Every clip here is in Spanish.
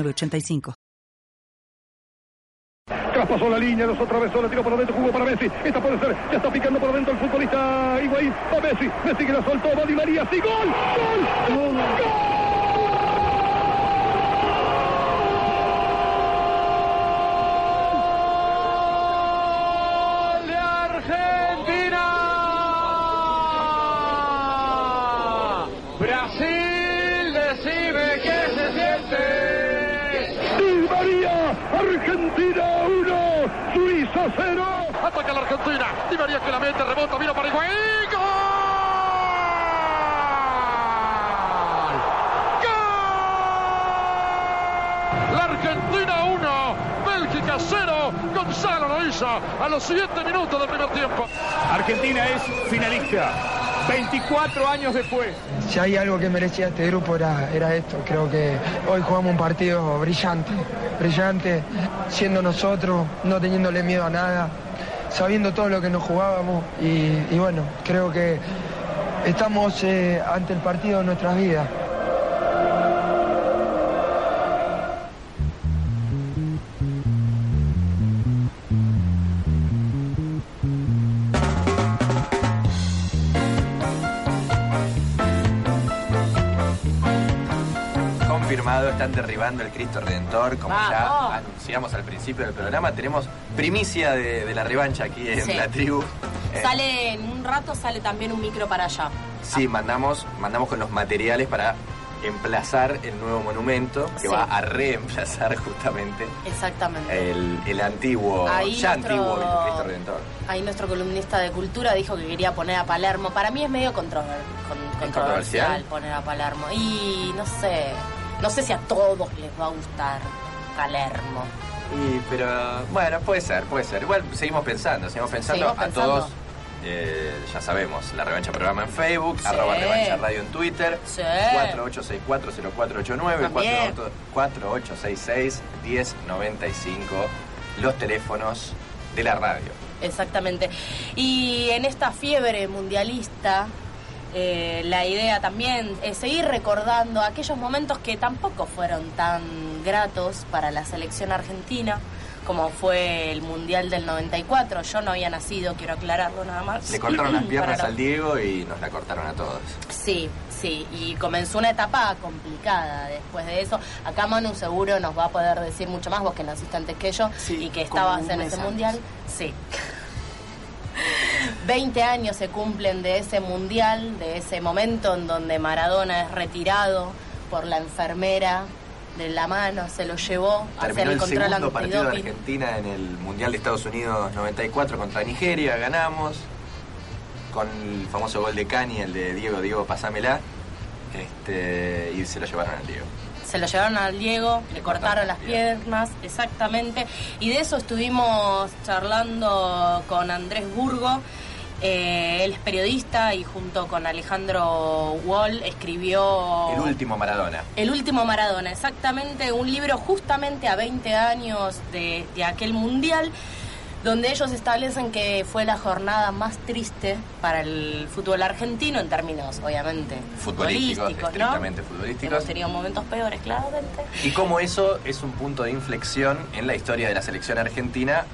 85 Traspasó la línea, los atravesó, la tiró por adentro, jugó para Messi. Esta puede ser, ya está picando por adentro el futbolista Higuaín. A Messi, Messi que la soltó, va Di María, sí, gol, gol, gol. de Argentina. Brasil, decime qué se siente. Di María, Argentina 1, Suiza 0. Ataca la Argentina. Di María que la mete, rebota, mira para Higuaín. ¡Gol! ¡Gol! La Argentina 1, Bélgica 0. Gonzalo Loiza a los 7 minutos del primer tiempo. Argentina es finalista, 24 años después. Si hay algo que merecía este grupo era, era esto. Creo que hoy jugamos un partido brillante, brillante, siendo nosotros, no teniéndole miedo a nada, sabiendo todo lo que nos jugábamos y, bueno, creo que estamos eh, ante el partido de nuestras vidas. Están derribando el Cristo Redentor, como ya anunciamos al principio del programa. Tenemos primicia de, de la revancha aquí en Sí. la tribu. Sale en un rato, sale también un micro para allá. Sí, mandamos, mandamos con los materiales para emplazar el nuevo monumento que Sí. va a reemplazar justamente Exactamente. el, el antiguo, Ahí ya nuestro- antiguo Cristo Redentor. Ahí nuestro columnista de cultura dijo que quería poner a Palermo. Para mí es medio controver- con- controversial controversial? poner a Palermo. Y no sé, no sé si a todos les va a gustar Palermo. Y, pero bueno, puede ser, puede ser. Igual seguimos pensando, seguimos pensando Seguimos a pensando. todos. eh, ya sabemos, la revancha programa en Facebook, Sí. arroba revancha radio en Twitter, Sí. 48640489, También. 4866-1095, los teléfonos de la radio. Exactamente. Y en esta fiebre mundialista, eh, la idea también es seguir recordando aquellos momentos que tampoco fueron tan gratos para la selección argentina, como fue el Mundial del 94. Yo no había nacido, quiero aclararlo nada más. Le cortaron las piernas Para al Diego y nos la cortaron a todos. Sí, sí, y comenzó una etapa complicada después de eso. Acá Manu seguro nos va a poder decir mucho más, vos que naciste antes que yo Sí, y que estabas en ese mundial. Sí. 20 años se cumplen de ese mundial, de ese momento en donde Maradona es retirado por la enfermera de la mano, se lo llevó Terminó el segundo partido de. Argentina en el Mundial de Estados Unidos 94 contra Nigeria, ganamos con el famoso gol de Cani, el de Diego, Diego, pasámela, este, y se lo llevaron al Diego. Se lo llevaron al Diego, le cortaron las piernas, exactamente. Y de eso estuvimos charlando con Andrés Burgo. Eh, él es periodista y junto con Alejandro Wall escribió El último Maradona. El último Maradona, exactamente, un libro justamente a 20 años de, de aquel mundial, donde ellos establecen que fue la jornada más triste para el fútbol argentino en términos, obviamente, Futbolísticos, futbolísticos, ¿no? estrictamente futbolísticos. Hemos tenido momentos peores, claramente. Y cómo eso es un punto de inflexión en la historia de la selección argentina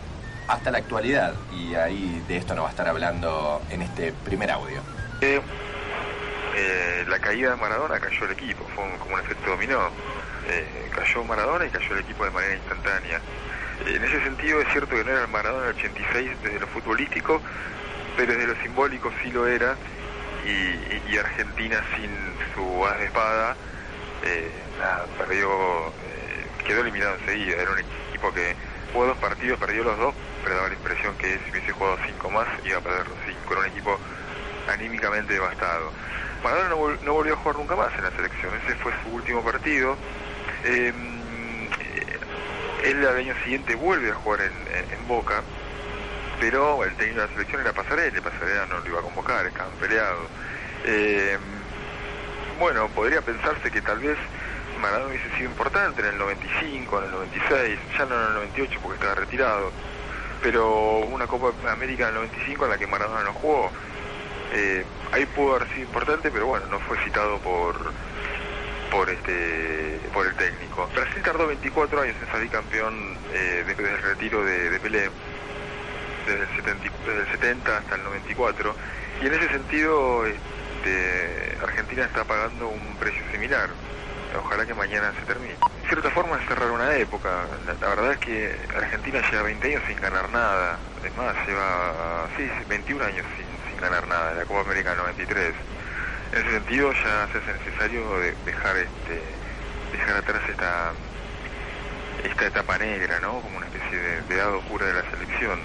hasta la actualidad. Y ahí de esto nos va a estar hablando en este primer audio. Eh, eh, la caída de Maradona cayó el equipo, fue un- como un efecto dominó. Eh, cayó Maradona y cayó el equipo de manera instantánea. En ese sentido es cierto que no era el Maradona del 86 desde lo futbolístico, pero desde lo simbólico sí lo era. Y, y- y Argentina sin su as de espada eh, nada, perdió, eh, quedó eliminado enseguida. Era un equipo que jugó dos partidos, perdió los dos, pero daba la impresión que si hubiese jugado cinco más iba a perder los cinco. Era un equipo anímicamente devastado. Maradona no, vol- no volvió a jugar nunca más en la selección, ese fue su último partido. Eh, él al año siguiente vuelve a jugar en, Boca, pero el técnico de la selección era Pasarela, Pasarela no lo iba a convocar, estaban peleados. Eh, bueno, podría pensarse que tal vez Maradona hubiese sido importante en el 95, en el 96, ya no en el 98 porque estaba retirado, pero una Copa América en el 95 en la que Maradona no jugó. Eh, ahí pudo haber sido importante, pero bueno, no fue citado por por este por el técnico. Brasil tardó 24 años en salir campeón eh, desde el retiro de, Pelé, desde el, 70, 70 hasta el 94, y en ese sentido este, Argentina está pagando un precio similar. Ojalá que mañana se termine. De cierta forma es cerrar una época. La, verdad es que Argentina lleva 20 años sin ganar nada. Es más, lleva sí, 21 años sin, sin ganar nada en la Copa América 93 en ese sentido ya se hace necesario dejar este dejar atrás esta esta etapa negra, ¿no? Como una especie de, dado cura de la selección.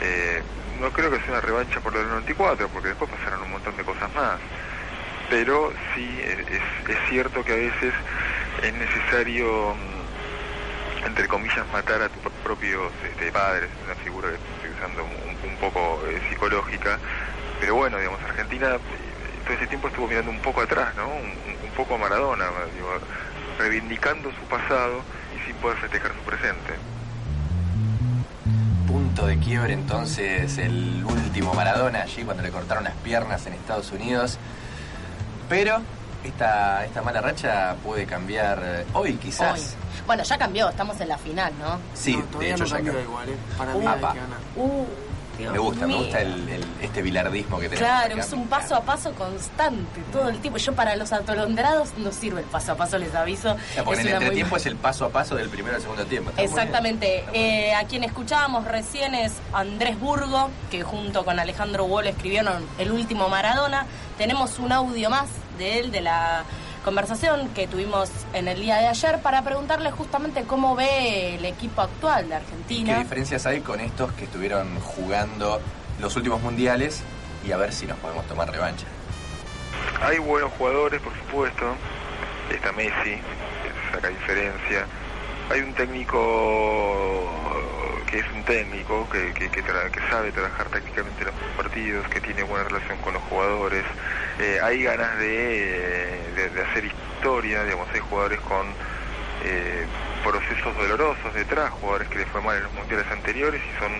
Eh, no creo que sea una revancha por lo del 94, porque después pasaron un montón de cosas más. Pero sí es, cierto que a veces es necesario, mm, entre comillas, matar a tus propios este, padres, una figura que estoy usando un, poco eh, psicológica. Pero bueno, digamos, Argentina todo ese tiempo estuvo mirando un poco atrás, ¿no? Un, poco a Maradona, reivindicando su pasado y sin poder festejar su presente. Punto de quiebre entonces el último Maradona allí cuando le cortaron las piernas en Estados Unidos. Pero esta, esta mala racha puede cambiar eh, hoy quizás. Bueno, ya cambió, estamos en la final, ¿no? Sí, de hecho ya cambió. igual, ¿eh? Para mí uh, me gusta, me gusta el, este bilardismo que tenemos. Claro, es un paso a paso constante, todo el tiempo. Yo para los atolondrados no sirve el paso a paso, les aviso. O el entretiempo es el paso a paso del primero al segundo tiempo. Exactamente. Eh, a quien escuchábamos recién es Andrés Burgo, que junto con Alejandro Wall escribieron El último Maradona. Tenemos un audio más de él, de la conversación que tuvimos en el día de ayer para preguntarle justamente cómo ve el equipo actual de Argentina. ¿Qué diferencias hay con estos que estuvieron jugando los últimos mundiales y a ver si nos podemos tomar revancha? Hay buenos jugadores, por supuesto. Está Messi, que saca diferencia. Hay un técnico que es un técnico, que, que, que, sabe trabajar tácticamente los partidos, que tiene buena relación con los jugadores. Eh, hay ganas de, de, hacer historia, digamos, hay jugadores con eh, procesos dolorosos detrás, jugadores que les fue mal en los mundiales anteriores y son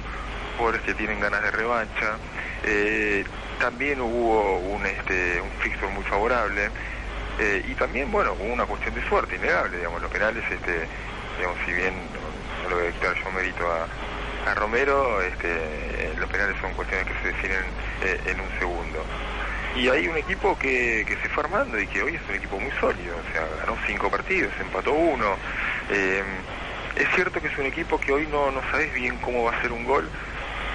jugadores que tienen ganas de revancha. Eh, también hubo un, este, un fixture muy favorable. y también, bueno, hubo una cuestión de suerte, innegable, digamos, los penales, este, digamos, si bien lo voy a dictar yo mérito a, Romero, este, los penales son cuestiones que se definen eh, en un segundo. Y hay un equipo que, se fue armando y que hoy es un equipo muy sólido, o sea, ganó cinco partidos, empató uno. Eh, es cierto que es un equipo que hoy no, no sabes bien cómo va a ser un gol,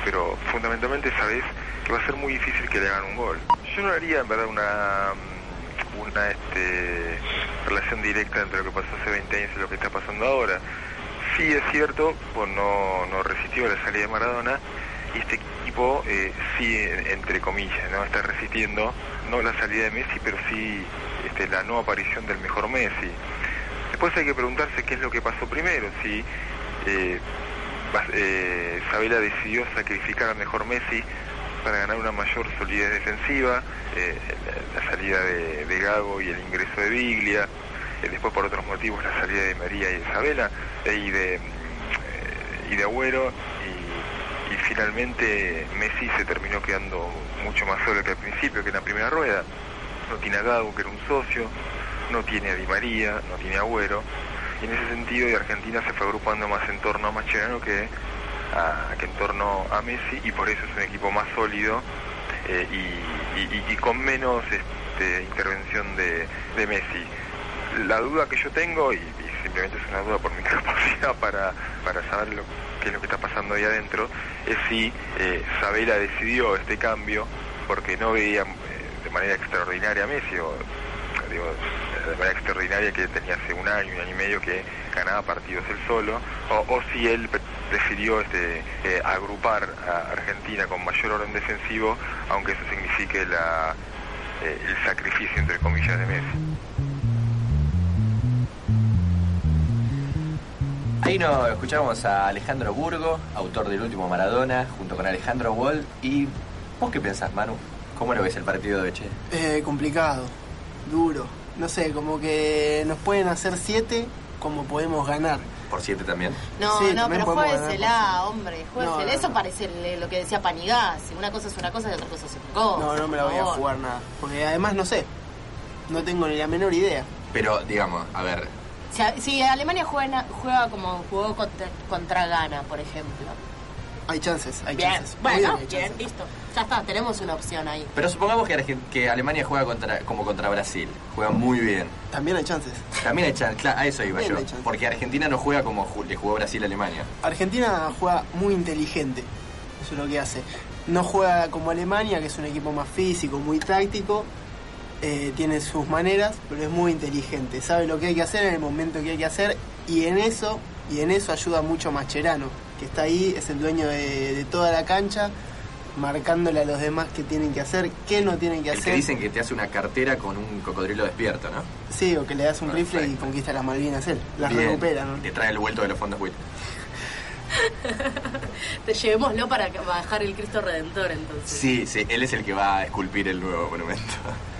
pero fundamentalmente sabes que va a ser muy difícil que le hagan un gol. Yo no haría en verdad una, una este, relación directa entre lo que pasó hace 20 años y lo que está pasando ahora sí es cierto, pues no, no resistió la salida de Maradona y este equipo eh, sí, entre comillas, no está resistiendo no la salida de Messi, pero sí este, la no aparición del mejor Messi. Después hay que preguntarse qué es lo que pasó primero, si eh, eh, Sabela decidió sacrificar al mejor Messi para ganar una mayor solidez defensiva, la, salida de, de Gago y el ingreso de Biglia, después por otros motivos la salida de María y Isabela eh, y de eh, y de Agüero y, finalmente Messi se terminó quedando mucho más solo que al principio que en la primera rueda. No tiene a Gago que era un socio no tiene a Di María no tiene a Agüero y en ese sentido Argentina se fue agrupando más en torno a Mascherano que que en torno a Messi y por eso es un equipo más sólido eh, y, con menos este, intervención de, de Messi. La duda que yo tengo, y, simplemente es una duda por mi capacidad para, para saber lo, qué es lo que está pasando ahí adentro, es si eh, Sabela decidió este cambio porque no veía eh, de manera extraordinaria a Messi, o digo, de manera extraordinaria que tenía hace un año, un año y medio que ganaba partidos él solo, o, si él decidió este, eh, agrupar a Argentina con mayor orden defensivo, aunque eso signifique la, el sacrificio, entre comillas, de Messi. Ahí nos escuchamos a Alejandro Burgo, autor del último Maradona, junto con Alejandro Wall. ¿Y vos qué pensás, Manu? ¿Cómo lo ves el partido de Che? Eh, complicado, duro. No sé, como que nos pueden hacer siete, como podemos ganar. Por siete también. No, Sí, no, también pero ganar. hombre, No, juéguesela. no, Eso no. parece lo que decía Panigasi. Una cosa es una cosa y otra cosa es otra cosa. No, no me la voy a jugar nada. Porque además no sé. No tengo ni la menor idea. Pero, digamos, a ver, Si, Alemania juega, juega como jugó contra, contra Ghana, por ejemplo. Hay chances, hay Bien, chances. Bueno, bien, chances. listo. Ya está, tenemos una opción ahí. pero supongamos que, que Alemania juega contra, como contra Brasil. Juega muy bien. También hay chances. También hay chance, claro, a eso iba También yo. Porque Argentina no juega como le jugó Brasil a Alemania. Argentina juega muy inteligente. Eso es lo que hace. No juega como Alemania, que es un equipo más físico, muy táctico. eh, tiene sus maneras, pero es muy inteligente. Sabe lo que hay que hacer en el momento que hay que hacer. Y en eso, y en eso ayuda mucho Mascherano, que está ahí, es el dueño de, de toda la cancha, marcándole a los demás qué tienen que hacer, qué no tienen que El hacer. que dicen que te hace una cartera con un cocodrilo despierto, ¿no? Sí, o que le das un rifle y conquista las Malvinas él. Las Bien. recupera, ¿no? Te trae el vuelto de los fondos WIT. Te llevémoslo para bajar el Cristo Redentor, entonces. Sí, sí, él es el que va a esculpir el nuevo monumento.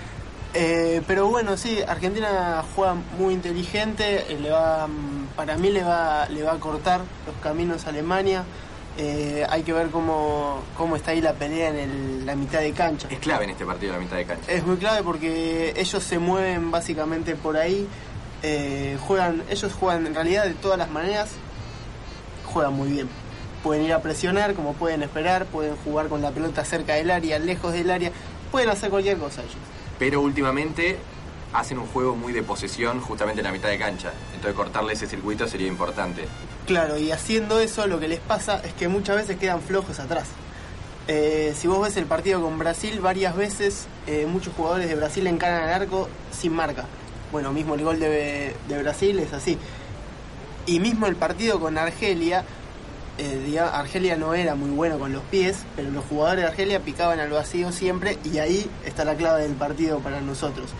Eh, pero bueno, sí, Argentina juega muy inteligente, eh, le va, mm, para mí le va, le va a cortar los caminos a Alemania. Eh, hay que ver cómo, cómo está ahí la pelea en el- la mitad de cancha. Es clave en este partido la mitad de cancha. Es muy clave porque ellos se mueven básicamente por ahí. eh, juegan, ellos juegan en realidad de todas las maneras, juegan muy bien. Pueden ir a presionar, como pueden esperar, pueden jugar con la pelota cerca del área, lejos del área, pueden hacer cualquier cosa ellos. Pero últimamente hacen un juego muy de posesión justamente en la mitad de cancha. Entonces cortarle ese circuito sería importante. Claro, y haciendo eso lo que les pasa es que muchas veces quedan flojos atrás. Eh, si vos ves el partido con Brasil, varias veces eh, muchos jugadores de Brasil encaran al arco sin marca. Bueno, mismo el gol de, de Brasil es así. Y mismo el partido con Argelia, eh, Argelia no era muy bueno con los pies, pero los jugadores de Argelia picaban al vacío siempre y ahí está la clave del partido para nosotros.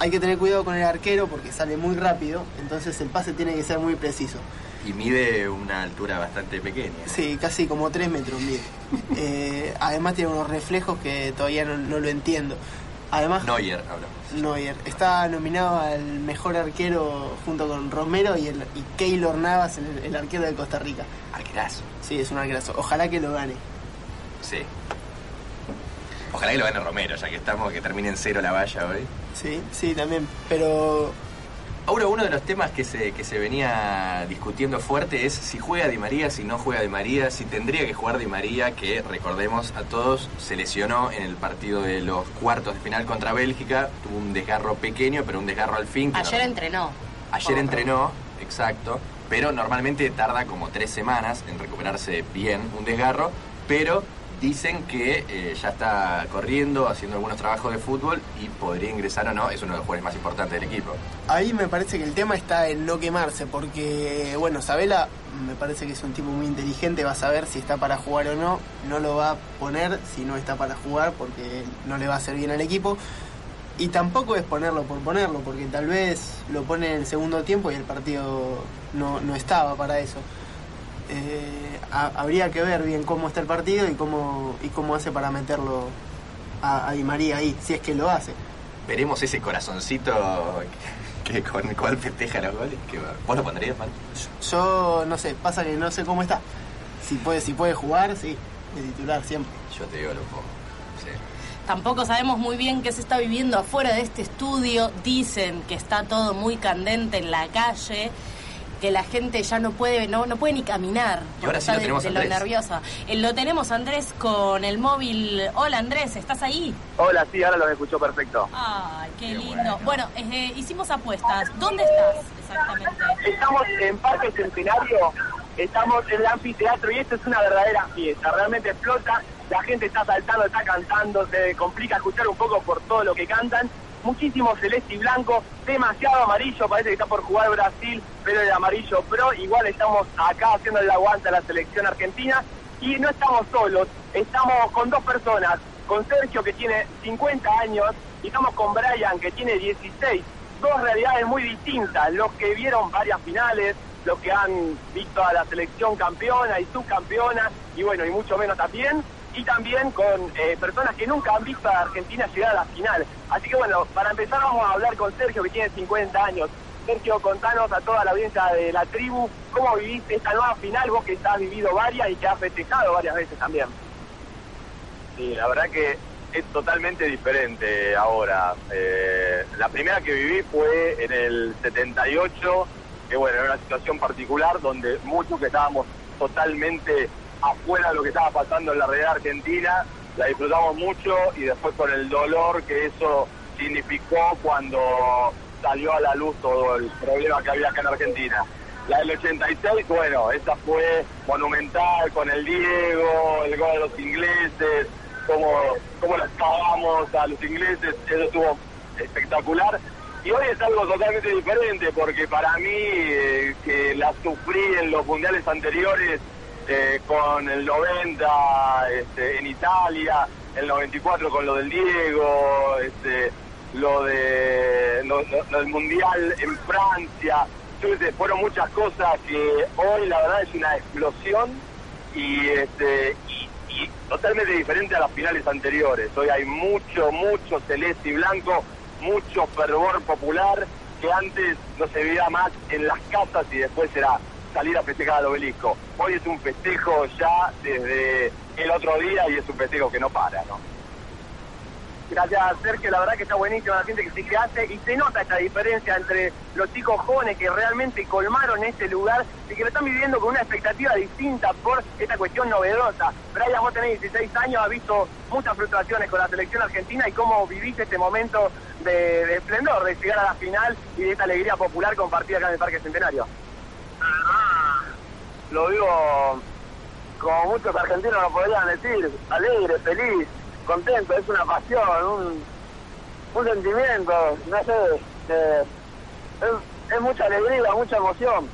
Hay que tener cuidado con el arquero porque sale muy rápido, entonces el pase tiene que ser muy preciso. Y mide una altura bastante pequeña. Sí, casi como 3 metros mide. Eh, además tiene unos reflejos que todavía no, no lo entiendo. Además, Neuer, hablamos. Neuer está nominado al mejor arquero junto con Romero y, el, y Keylor Navas, el, el arquero de Costa Rica. Arquerazo. Sí, es un arquerazo. Ojalá que lo gane. Sí. Ojalá que lo gane Romero, ya que estamos, que termine en cero la valla hoy. Sí, sí, también. Pero Ahora, uno de los temas que se, que se venía discutiendo fuerte es si juega Di María, si no juega Di María, si tendría que jugar Di María, que recordemos a todos, se lesionó en el partido de los cuartos de final contra Bélgica, tuvo un desgarro pequeño, pero un desgarro al fin. Ayer no- entrenó. Ayer Oh. entrenó, exacto, pero normalmente tarda como tres semanas en recuperarse bien un desgarro, pero dicen que eh, ya está corriendo, haciendo algunos trabajos de fútbol y podría ingresar o no, es uno de los jugadores más importantes del equipo. ahí me parece que el tema está en no quemarse, porque, bueno, Sabela me parece que es un tipo muy inteligente, va a saber si está para jugar o no, no lo va a poner si no está para jugar, porque no le va a hacer bien al equipo. Y tampoco es ponerlo por ponerlo, porque tal vez lo pone en el segundo tiempo y el partido no, no estaba para eso. Eh, ha- habría que ver bien cómo está el partido y cómo, y cómo hace para meterlo a, a Di María ahí, si es que lo hace. Veremos ese corazoncito que, que con el cual festeja los goles. Que, va- ¿Vos lo pondrías, man? Yo no sé, pasa que no sé cómo está. Si puede, si puede jugar, sí, de titular siempre. Yo te digo lo pongo. Sí. Tampoco sabemos muy bien qué se está viviendo afuera de este estudio. Dicen que está todo muy candente en la calle, que la gente ya no puede, no, no puede ni caminar. Y ahora sí está lo de- tenemos, de, lo nerviosa. Eh, Lo tenemos Andrés con el móvil. Hola Andrés, ¿estás ahí? Hola, sí, ahora los escucho perfecto. Ay, qué, Qué lindo. bueno. Bueno, eh, hicimos apuestas. ¿Dónde estás exactamente? Estamos en Parque Centenario, estamos en el anfiteatro y esto es una verdadera fiesta. Realmente explota, la gente está saltando, está cantando, se complica escuchar un poco por todo lo que cantan. Muchísimo celeste y blanco, demasiado amarillo, parece que está por jugar Brasil, pero el amarillo pro. Igual estamos acá haciendo el aguante a la selección argentina y no estamos solos, estamos con dos personas, con Sergio que tiene 50 años y estamos con Brian que tiene 16. Dos realidades muy distintas, los que vieron varias finales, los que han visto a la selección campeona y subcampeona, y bueno, y mucho menos también, y también con eh, personas que nunca han visto a Argentina llegar a la final. Así que bueno, para empezar vamos a hablar con Sergio, que tiene 50 años. Sergio, contanos a toda la audiencia de la tribu, ¿cómo viviste esta nueva final? Vos que has vivido varias y que has festejado varias veces también. Sí, la verdad que es totalmente diferente ahora. Eh, la primera que viví fue en el 78, que bueno, era una situación particular donde muchos que estábamos totalmente afuera de lo que estaba pasando en la realidad argentina, la disfrutamos mucho y después con el dolor que eso significó cuando salió a la luz todo el problema que había acá en Argentina. La del 86, bueno, esa fue monumental con el Diego, el gol de los ingleses, cómo, cómo las pagamos a los ingleses, eso estuvo espectacular. Y hoy es algo totalmente diferente, porque para mí, eh, que la sufrí en los mundiales anteriores, eh, con el 90 este, en Italia, el 94 con lo del Diego, este, lo de lo, del mundial en Francia, fueron muchas cosas que hoy la verdad es una explosión y este y, totalmente diferente a las finales anteriores. Hoy hay mucho, mucho celeste y blanco, mucho fervor popular que antes no se veía más en las casas y después era salir a festejar al obelisco. Hoy es un festejo ya desde el otro día y es un festejo que no para, ¿no? Gracias, Sergio. La verdad que está buenísimo la gente que sí que hace y se nota esta diferencia entre los chicos jóvenes que realmente colmaron este lugar y que lo están viviendo con una expectativa distinta por esta cuestión novedosa. Brian, vos tenés 16 años, has visto muchas frustraciones con la selección argentina y cómo viviste este momento de, esplendor, de llegar a la final y de esta alegría popular compartida acá en el Parque Centenario. Lo digo como muchos argentinos lo podrían decir, alegre, feliz, contento, es una pasión, un, un sentimiento, no sé, eh, es, mucha alegría, mucha emoción.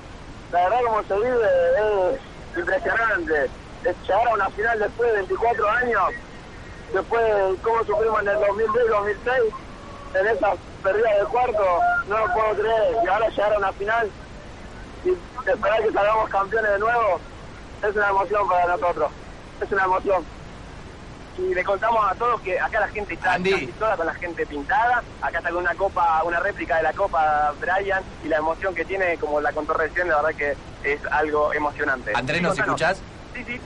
La verdad como se vive es impresionante. Es llegar a una final después de 24 años, después de cómo sufrimos en el 2010-2006, en esa pérdida de cuarto, no lo puedo creer. Y ahora llegar a una final y esperar que salgamos campeones de nuevo, es una emoción para nosotros. Es una emoción y le contamos a todos que acá la gente está casi toda con la gente pintada, acá está con una copa, una réplica de la copa Brian y la emoción que tiene como la contó recién, la verdad que es algo emocionante. Andrés, ¿nos escuchás? Sí, sí.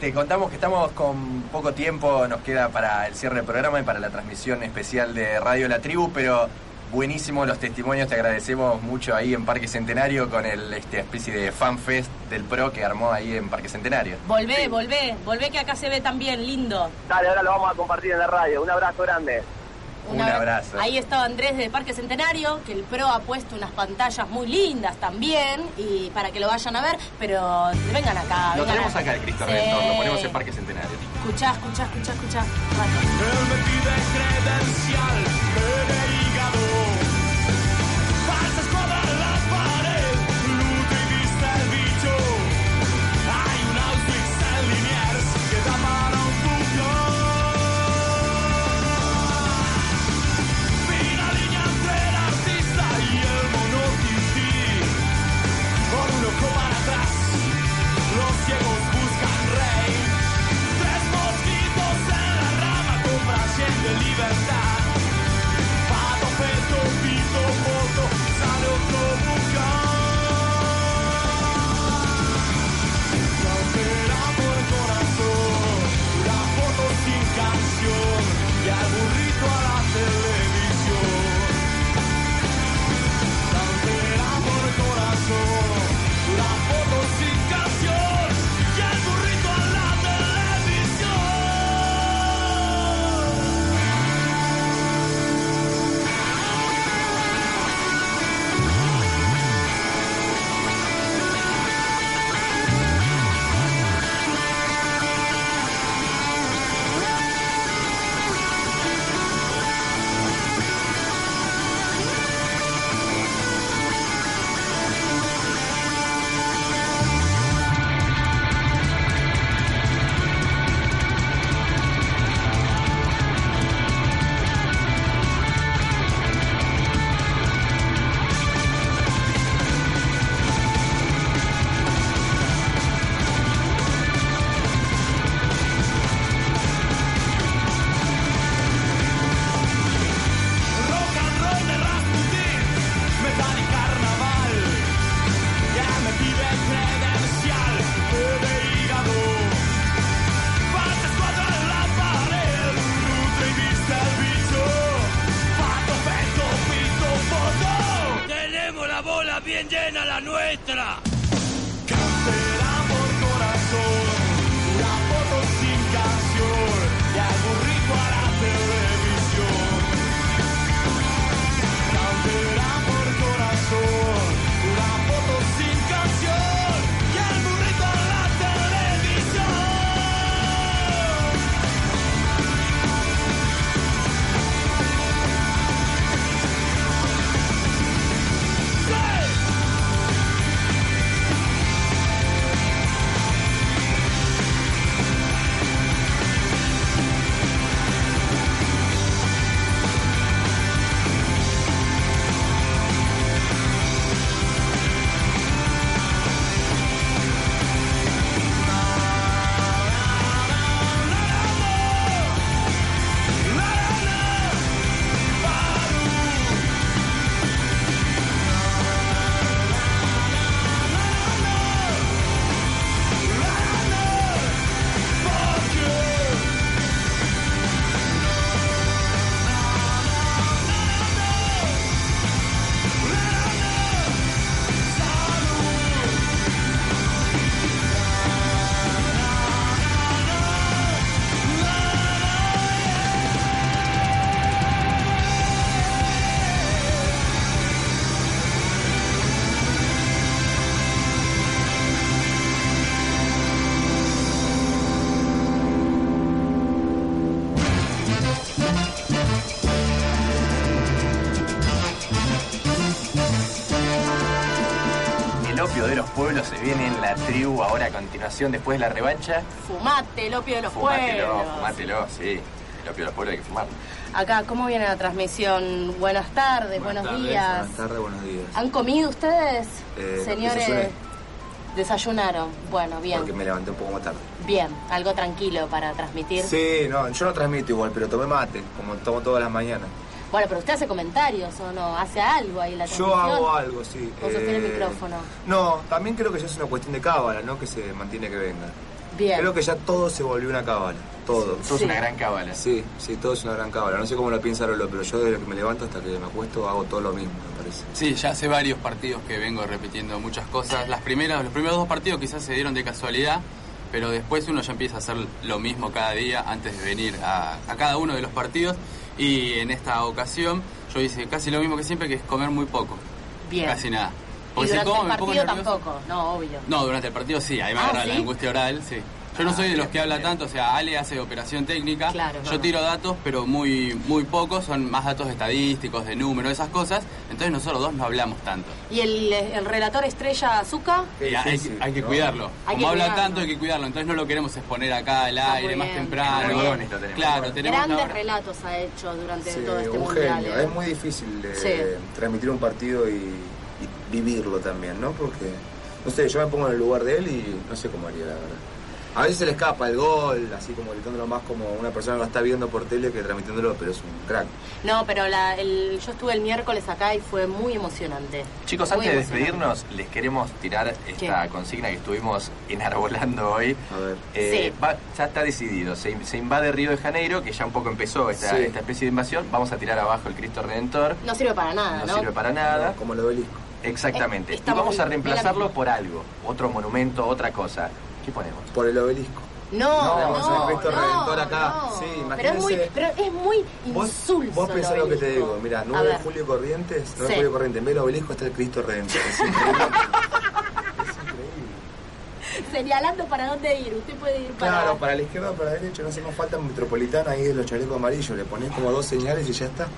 Te contamos que estamos con poco tiempo, nos queda para el cierre del programa y para la transmisión especial de Radio La Tribu, pero buenísimo los testimonios, te agradecemos mucho ahí en Parque Centenario con el este especie de fanfest del PRO que armó ahí en Parque Centenario. Volvé, volvé, volvé que acá se ve también lindo. Dale, ahora lo vamos a compartir en la radio. Un abrazo grande. Un abrazo. Ahí estaba Andrés de Parque Centenario, que el PRO ha puesto unas pantallas muy lindas también, y para que lo vayan a ver, pero vengan acá. Lo tenemos acá el Cristo Redentor, lo ponemos en Parque Centenario. Escuchá, escuchá, escuchá, escuchá. letra. Viene en la tribu ahora a continuación después de la revancha. Fumate el opio de los Fumátelo, pueblos. fumátelo, sí. El opio de los pueblos hay que fumarlo. Acá, ¿cómo viene la transmisión? Buenas tardes, buenos días. Buenas tardes, buenos días. ¿Han comido ustedes, Eh, señores? desayuné. Desayunaron. Bueno, bien. Porque me levanté un poco más tarde. Bien, algo tranquilo para transmitir. Sí, no, yo no transmito igual, pero tomé mate, como tomo todas las mañanas. Bueno, pero usted hace comentarios o no, hace algo ahí en la Yo hago algo, sí. O sostiene el Eh, micrófono. No, también creo que ya es una cuestión de cábala, ¿no? Que se mantiene que venga. Bien. Creo que ya todo se volvió una cábala. Todo. Todo es una gran cábala. Sí, sí, todo es una gran cábala. No sé cómo lo piensa Rolo, pero yo desde que me levanto hasta que me acuesto hago todo lo mismo, me parece. Sí, ya hace varios partidos que vengo repitiendo muchas cosas. Las primeras, los primeros dos partidos quizás se dieron de casualidad, pero después uno ya empieza a hacer lo mismo cada día antes de venir a, a cada uno de los partidos. Y en esta ocasión yo hice casi lo mismo que siempre, que es comer muy poco. Bien. Casi nada. Y Porque si durante como el me pongo partido tampoco, no, obvio. No, durante el partido sí, ahí me Ah, agarra ¿sí? la angustia oral, sí. Yo no soy de los que habla tanto, o sea, Ale hace operación técnica, Claro, yo tiro datos, pero muy muy pocos, son más datos estadísticos, de números, esas cosas, entonces nosotros dos no hablamos tanto. ¿Y el, el relator estrella Azúcar? Y hay, hay que cuidarlo. Hay que Como habla cuidarlo. tanto, hay que cuidarlo. Entonces no lo queremos exponer acá al aire más temprano. tenemos. Claro, tenemos Grandes ahora- relatos ha hecho durante Sí, todo este un mundial. genio. ¿eh? Es muy difícil eh, Sí. transmitir un partido y, y vivirlo también, ¿no? Porque, no sé, yo me pongo en el lugar de él y no sé cómo haría, la verdad. A veces se le escapa el gol, así como gritándolo más como una persona que lo está viendo por tele que transmitiéndolo, pero es un crack. No, pero la- el, yo estuve el miércoles acá y fue muy emocionante. Chicos, Muy antes de despedirnos, les queremos tirar esta ¿Qué? consigna que estuvimos enarbolando hoy. A ver. Eh, Sí. va- ya está decidido, se, se invade Río de Janeiro, que ya un poco empezó esta, Sí. esta especie de invasión. Vamos a tirar abajo el Cristo Redentor, No sirve para nada, no, ¿no? sirve para nada. Como el obelisco. Exactamente. Eh, y vamos a reemplazarlo por algo, otro monumento, otra cosa. ¿Qué ponemos? Por el obelisco. No, No, no, es el Cristo no, Redentor acá. no. Sí, pero es muy, imagínense- pero es muy Vos, insulso. vos pensás el lo que te digo, mira, A 9 de julio Corrientes, 9 de Sí. julio Corrientes, en vez del obelisco está el Cristo Redentor. Es. señalando para dónde ir. Usted puede ir para. Claro, para la izquierda o para la derecha, no hace más falta metropolitana ahí de los chalecos amarillos, le pones como dos señales y ya está.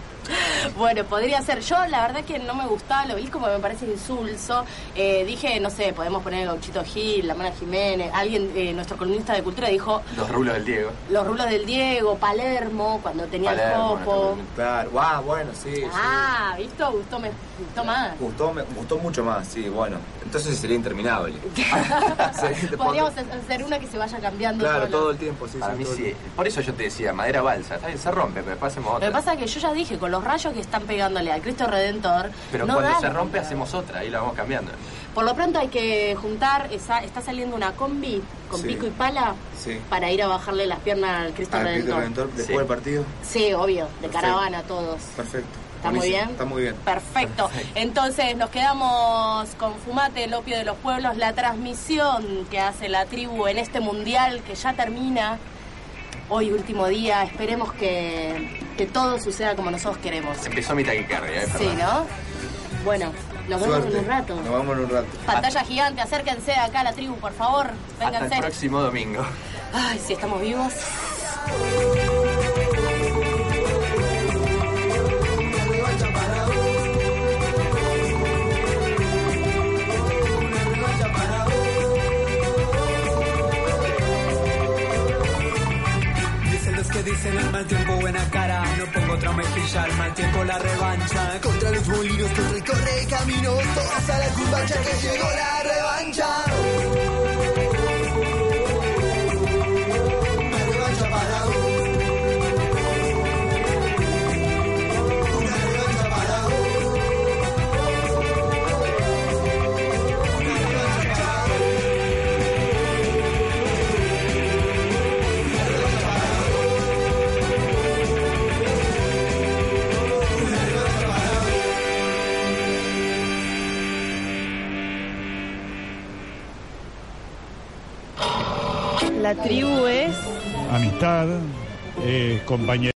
Bueno, podría ser. Yo, la verdad que no me gustaba el obelisco porque me parece insulso. Eh, dije, no sé, podemos poner el Gauchito Gil, la Mara Jiménez. Alguien, eh, nuestro columnista de cultura, dijo Los rulos del Diego. los rulos del Diego, Palermo, cuando tenía Palermo, el copo. Claro, ah, bueno, sí. Ah, ¿visto? Gustó, me gustó más. sí. Gustó, me gustó mucho más, sí, bueno. Entonces sería interminable. Sí, te Podríamos hacer una que se vaya cambiando. Claro, todo el tiempo, sí, Para sí, mí todo sí. tiempo. Por eso yo te decía, madera balsa. Está bien, se rompe, pero después hacemos Lo otra. que pasa es que yo ya dije, con los rayos que están pegándole al Cristo Redentor, Pero no cuando se rompe hacemos otra, ahí la vamos cambiando. Por lo pronto hay que juntar, esa, está saliendo una combi con Sí. pico y pala Sí. para ir a bajarle las piernas al Cristo Al Redentor. Cristo Redentor, después Sí. del partido. Sí, obvio, de Perfecto. caravana todos. Perfecto. ¿Está muy bien? Está muy bien. Perfecto. Entonces nos quedamos con Fumate, el opio de los pueblos, la transmisión que hace la tribu en este mundial que ya termina. Hoy último día, esperemos que, que todo suceda como nosotros queremos. Empezó mi taquicardia, ¿eh? Sí. ¿no? Bueno, nos vemos Suerte. en un rato. Nos vamos en un rato. Pantalla gigante, acérquense acá a la tribu, por favor. Hasta el Vénganse. próximo domingo. Ay, si estamos vivos. Mal tiempo buena cara No pongo otra mejilla, al mal tiempo la revancha. Contra los molinos que recorre camino Todas a la cumbacha que llegó la revancha La tribu es... Amistad, eh.